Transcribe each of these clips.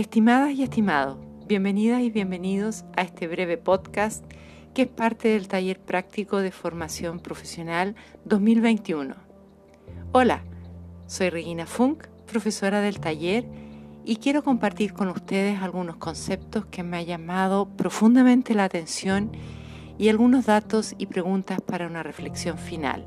Estimadas y estimados, bienvenidas y bienvenidos a este breve podcast que es parte del taller práctico de formación profesional 2021. Hola, soy Regina Funk, profesora del taller, y quiero compartir con ustedes algunos conceptos que me han llamado profundamente la atención y algunos datos y preguntas para una reflexión final.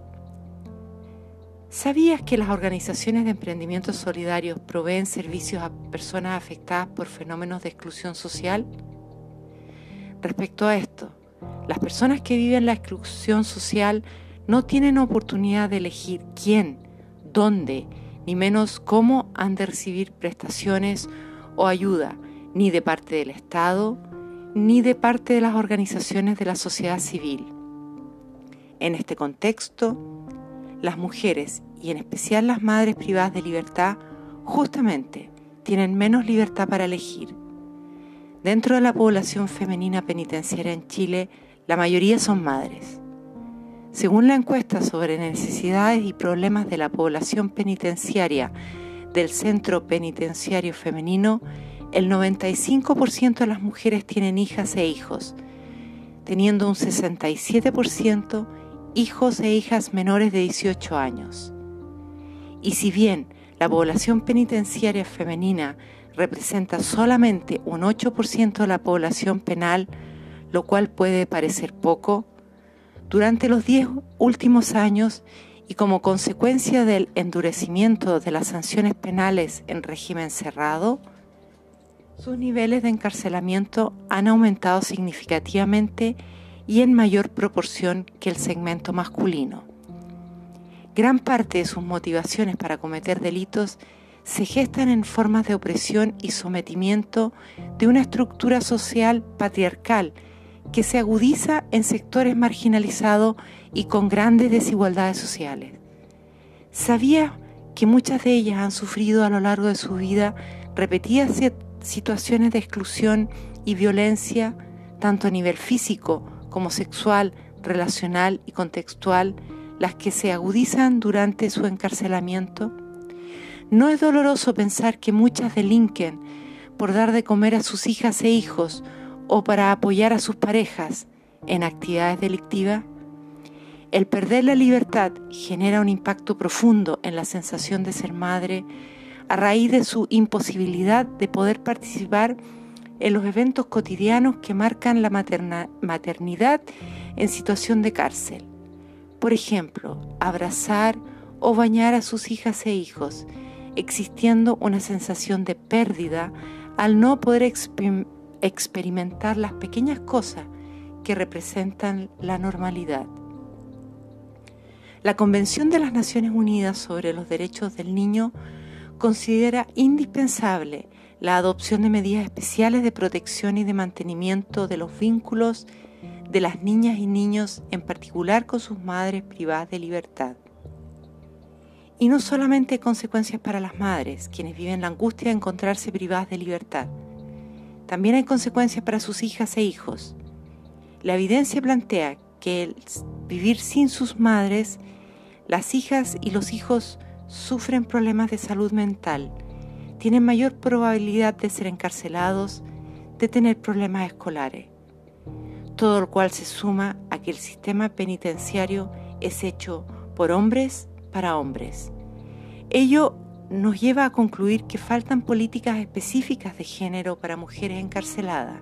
¿Sabías que las organizaciones de emprendimiento solidarios proveen servicios a personas afectadas por fenómenos de exclusión social? Respecto a esto, las personas que viven la exclusión social no tienen oportunidad de elegir quién, dónde, ni menos cómo han de recibir prestaciones o ayuda, ni de parte del Estado, ni de parte de las organizaciones de la sociedad civil. En este contexto, las mujeres y en especial las madres privadas de libertad justamente tienen menos libertad para elegir. Dentro de la población femenina penitenciaria en Chile, la mayoría son madres. Según la encuesta sobre necesidades y problemas de la población penitenciaria del Centro Penitenciario Femenino, el 95% de las mujeres tienen hijas e hijos, teniendo un 67% hijos e hijas menores de 18 años. Y si bien la población penitenciaria femenina representa solamente un 8% de la población penal, lo cual puede parecer poco, durante los 10 últimos años y como consecuencia del endurecimiento de las sanciones penales en régimen cerrado, sus niveles de encarcelamiento han aumentado significativamente y en mayor proporción que el segmento masculino. Gran parte de sus motivaciones para cometer delitos se gestan en formas de opresión y sometimiento de una estructura social patriarcal que se agudiza en sectores marginalizados y con grandes desigualdades sociales. ¿Sabía que muchas de ellas han sufrido a lo largo de su vida repetidas situaciones de exclusión y violencia, tanto a nivel físico como sexual, relacional y contextual, las que se agudizan durante su encarcelamiento? ¿No es doloroso pensar que muchas delinquen por dar de comer a sus hijas e hijos o para apoyar a sus parejas en actividades delictivas? El perder la libertad genera un impacto profundo en la sensación de ser madre a raíz de su imposibilidad de poder participar en los eventos cotidianos que marcan la maternidad en situación de cárcel. Por ejemplo, abrazar o bañar a sus hijas e hijos, existiendo una sensación de pérdida al no poder experimentar las pequeñas cosas que representan la normalidad. La Convención de las Naciones Unidas sobre los Derechos del Niño considera indispensable la adopción de medidas especiales de protección y de mantenimiento de los vínculos de las niñas y niños, en particular con sus madres privadas de libertad. Y no solamente consecuencias para las madres, quienes viven la angustia de encontrarse privadas de libertad, también hay consecuencias para sus hijas e hijos. La evidencia plantea que el vivir sin sus madres, las hijas y los hijos sufren problemas de salud mental, tienen mayor probabilidad de ser encarcelados, de tener problemas escolares. Todo lo cual se suma a que el sistema penitenciario es hecho por hombres para hombres. Ello nos lleva a concluir que faltan políticas específicas de género para mujeres encarceladas.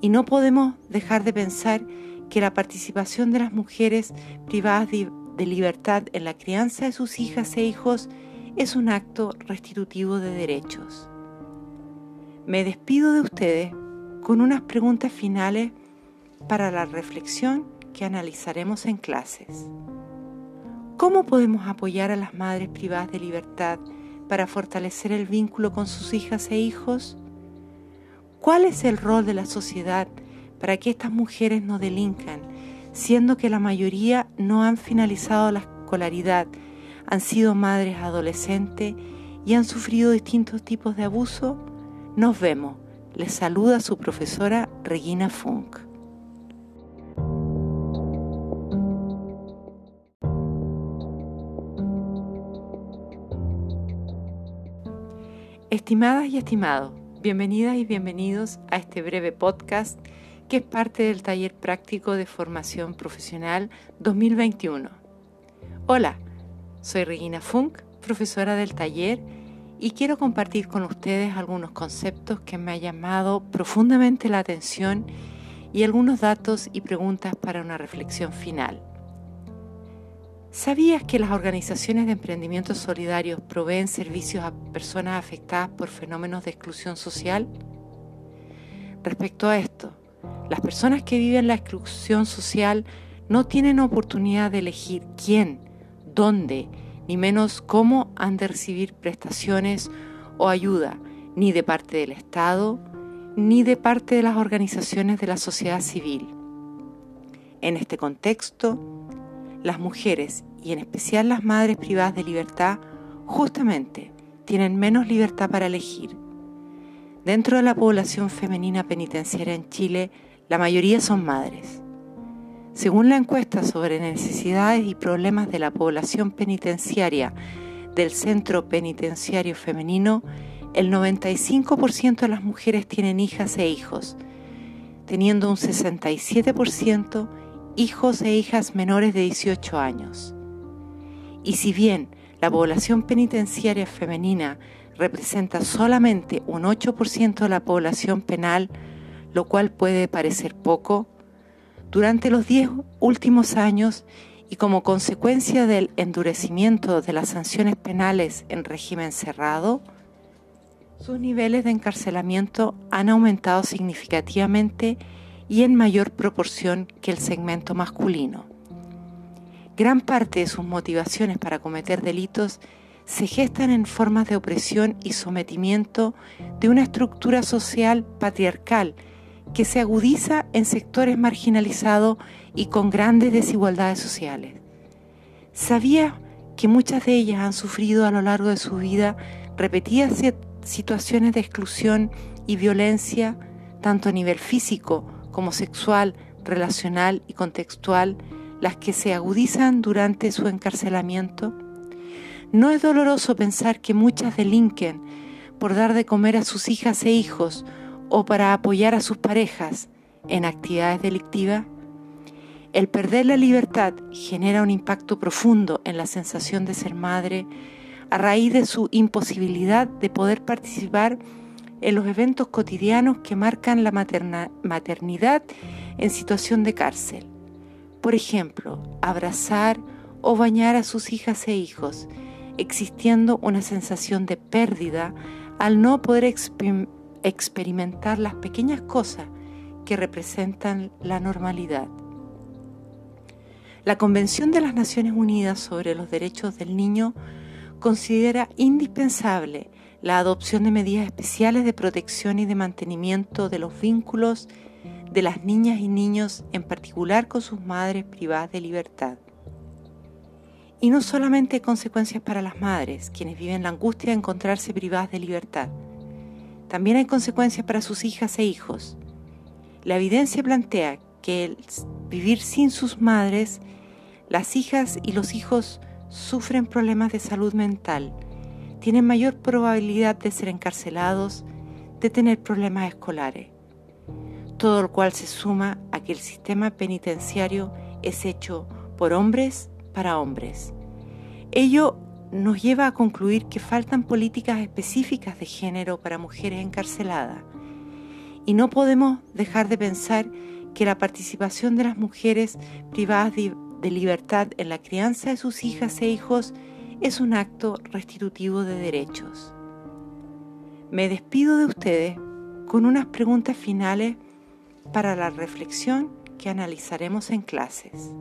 Y no podemos dejar de pensar que la participación de las mujeres privadas de libertad en la crianza de sus hijas e hijos es un acto restitutivo de derechos. Me despido de ustedes con unas preguntas finales para la reflexión que analizaremos en clases. ¿Cómo podemos apoyar a las madres privadas de libertad para fortalecer el vínculo con sus hijas e hijos? ¿Cuál es el rol de la sociedad para que estas mujeres no delincan, siendo que la mayoría no han finalizado la escolaridad han sido madres adolescentes y han sufrido distintos tipos de abuso? Nos vemos. Les saluda su profesora Regina Funk. Estimadas y estimados, Bienvenidas y bienvenidos a este breve podcast que es parte del taller práctico de formación profesional 2021. Hola, soy Regina Funk, profesora del taller, y quiero compartir con ustedes algunos conceptos que me han llamado profundamente la atención y algunos datos y preguntas para una reflexión final. ¿Sabías que las organizaciones de emprendimientos solidarios proveen servicios a personas afectadas por fenómenos de exclusión social? Respecto a esto, las personas que viven la exclusión social no tienen oportunidad de elegir quién, dónde, ni menos cómo han de recibir prestaciones o ayuda, ni de parte del Estado, ni de parte de las organizaciones de la sociedad civil. En este contexto, las mujeres y en especial las madres privadas de libertad justamente tienen menos libertad para elegir. Dentro de la población femenina penitenciaria en Chile, la mayoría son madres. Según la encuesta sobre necesidades y problemas de la población penitenciaria del Centro Penitenciario Femenino, el 95% de las mujeres tienen hijas e hijos, teniendo un 67% hijos e hijas menores de 18 años. Y si bien la población penitenciaria femenina representa solamente un 8% de la población penal, lo cual puede parecer poco, durante los 10 últimos años y como consecuencia del endurecimiento de las sanciones penales en régimen cerrado, sus niveles de encarcelamiento han aumentado significativamente y en mayor proporción que el segmento masculino. Gran parte de sus motivaciones para cometer delitos se gestan en formas de opresión y sometimiento de una estructura social patriarcal que se agudiza en sectores marginalizados y con grandes desigualdades sociales. Sabía que muchas de ellas han sufrido a lo largo de su vida repetidas situaciones de exclusión y violencia, tanto a nivel físico como sexual, relacional y contextual, las que se agudizan durante su encarcelamiento? ¿No es doloroso pensar que muchas delinquen por dar de comer a sus hijas e hijos o para apoyar a sus parejas en actividades delictivas? El perder la libertad genera un impacto profundo en la sensación de ser madre a raíz de su imposibilidad de poder participar en los eventos cotidianos que marcan la maternidad en situación de cárcel. Por ejemplo, abrazar o bañar a sus hijas e hijos, existiendo una sensación de pérdida al no poder experimentar las pequeñas cosas que representan la normalidad. La Convención de las Naciones Unidas sobre los Derechos del Niño considera indispensable la adopción de medidas especiales de protección y de mantenimiento de los vínculos de las niñas y niños, en particular con sus madres privadas de libertad. Y no solamente consecuencias para las madres, quienes viven la angustia de encontrarse privadas de libertad, también hay consecuencias para sus hijas e hijos. La evidencia plantea que vivir sin sus madres, las hijas y los hijos sufren problemas de salud mental, tienen mayor probabilidad de ser encarcelados, de tener problemas escolares todo lo cual se suma a que el sistema penitenciario es hecho por hombres para hombres. Ello nos lleva a concluir que faltan políticas específicas de género para mujeres encarceladas y no podemos dejar de pensar que la participación de las mujeres privadas de, libertad en la crianza de sus hijas e hijos es un acto restitutivo de derechos. Me despido de ustedes con unas preguntas finales para la reflexión que analizaremos en clases.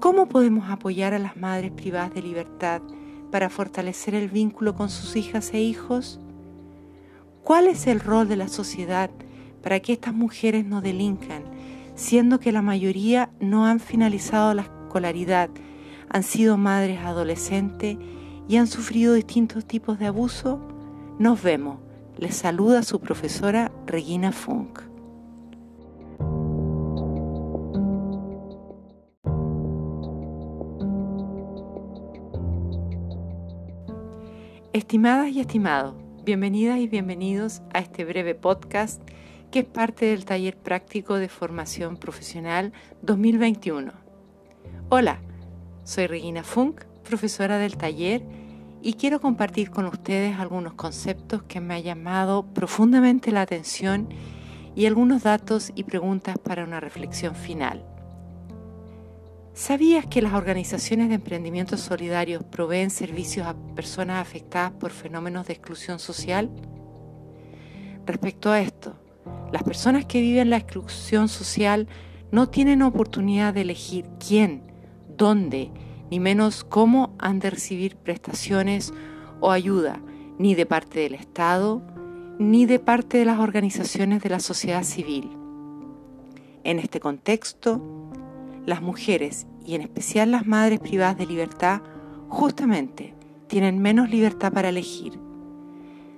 ¿Cómo podemos apoyar a las madres privadas de libertad para fortalecer el vínculo con sus hijas e hijos? ¿Cuál es el rol de la sociedad para que estas mujeres no delincan, siendo que la mayoría no han finalizado la escolaridad, han sido madres adolescentes y han sufrido distintos tipos de abuso? Nos vemos. Les saluda su profesora Regina Funk. Estimadas y estimados, Bienvenidas y bienvenidos a este breve podcast que es parte del taller práctico de formación profesional 2021. Hola, soy Regina Funk, profesora del taller, y quiero compartir con ustedes algunos conceptos que me han llamado profundamente la atención y algunos datos y preguntas para una reflexión final. ¿Sabías que las organizaciones de emprendimiento solidarios proveen servicios a personas afectadas por fenómenos de exclusión social? Respecto a esto, las personas que viven la exclusión social no tienen oportunidad de elegir quién, dónde, ni menos cómo han de recibir prestaciones o ayuda, ni de parte del Estado, ni de parte de las organizaciones de la sociedad civil. En este contexto, las mujeres y en especial las madres privadas de libertad justamente tienen menos libertad para elegir.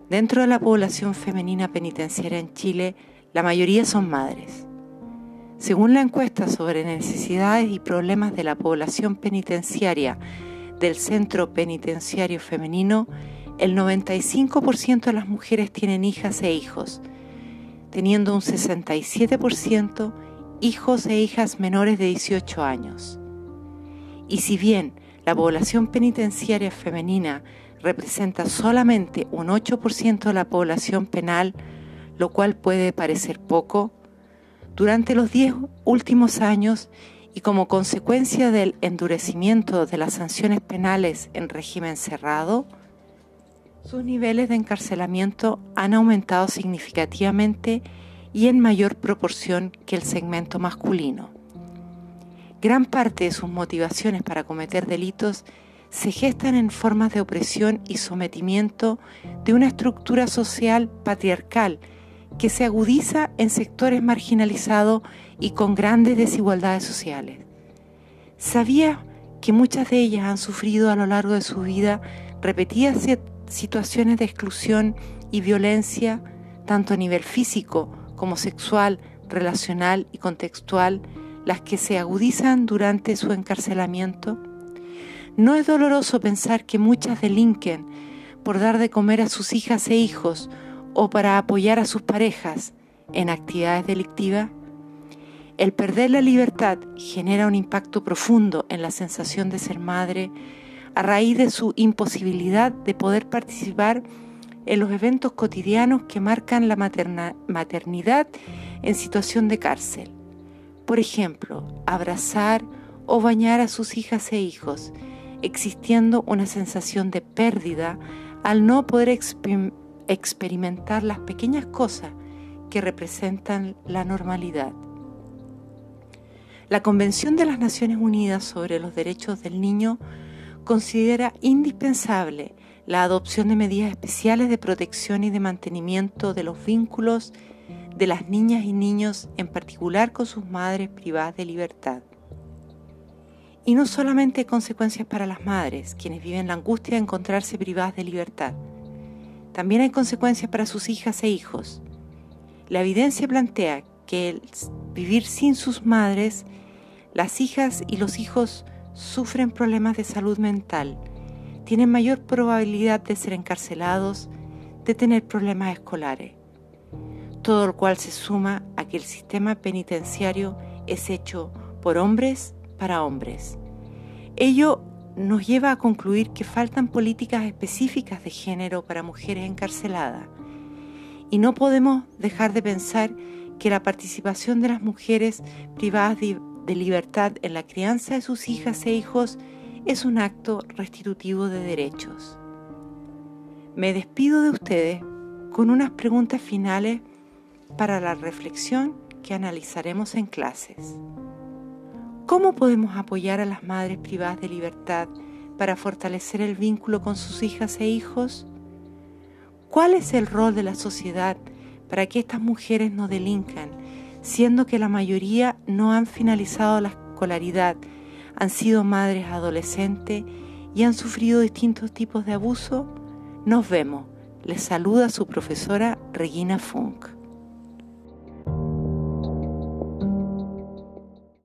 Dentro de la población femenina penitenciaria en Chile, la mayoría son madres. Según la encuesta sobre necesidades y problemas de la población penitenciaria del Centro Penitenciario Femenino, el 95% de las mujeres tienen hijas e hijos, teniendo un 67% hijos e hijas menores de 18 años. Y si bien la población penitenciaria femenina representa solamente un 8% de la población penal, lo cual puede parecer poco, durante los 10 últimos años y como consecuencia del endurecimiento de las sanciones penales en régimen cerrado, sus niveles de encarcelamiento han aumentado significativamente y en mayor proporción que el segmento masculino. Gran parte de sus motivaciones para cometer delitos se gestan en formas de opresión y sometimiento de una estructura social patriarcal que se agudiza en sectores marginalizados y con grandes desigualdades sociales. ¿Sabía que muchas de ellas han sufrido a lo largo de su vida repetidas situaciones de exclusión y violencia, tanto a nivel físico como sexual, relacional y contextual, las que se agudizan durante su encarcelamiento? ¿No es doloroso pensar que muchas delinquen por dar de comer a sus hijas e hijos o para apoyar a sus parejas en actividades delictivas? El perder la libertad genera un impacto profundo en la sensación de ser madre a raíz de su imposibilidad de poder participar en los eventos cotidianos que marcan la maternidad en situación de cárcel. Por ejemplo, abrazar o bañar a sus hijas e hijos, existiendo una sensación de pérdida al no poder experimentar las pequeñas cosas que representan la normalidad. La Convención de las Naciones Unidas sobre los Derechos del Niño considera indispensable la adopción de medidas especiales de protección y de mantenimiento de los vínculos de las niñas y niños, en particular con sus madres privadas de libertad. Y no solamente consecuencias para las madres, quienes viven la angustia de encontrarse privadas de libertad, también hay consecuencias para sus hijas e hijos. La evidencia plantea que el vivir sin sus madres, las hijas y los hijos sufren problemas de salud mental, tienen mayor probabilidad de ser encarcelados, de tener problemas escolares. Todo lo cual se suma a que el sistema penitenciario es hecho por hombres para hombres. Ello nos lleva a concluir que faltan políticas específicas de género para mujeres encarceladas. Y no podemos dejar de pensar que la participación de las mujeres privadas de libertad en la crianza de sus hijas e hijos es un acto restitutivo de derechos. Me despido de ustedes con unas preguntas finales para la reflexión que analizaremos en clases. ¿Cómo podemos apoyar a las madres privadas de libertad para fortalecer el vínculo con sus hijas e hijos? ¿Cuál es el rol de la sociedad para que estas mujeres no delincan, siendo que la mayoría no han finalizado la escolaridad han sido madres adolescentes y han sufrido distintos tipos de abuso? Nos vemos. Les saluda su profesora Regina Funk.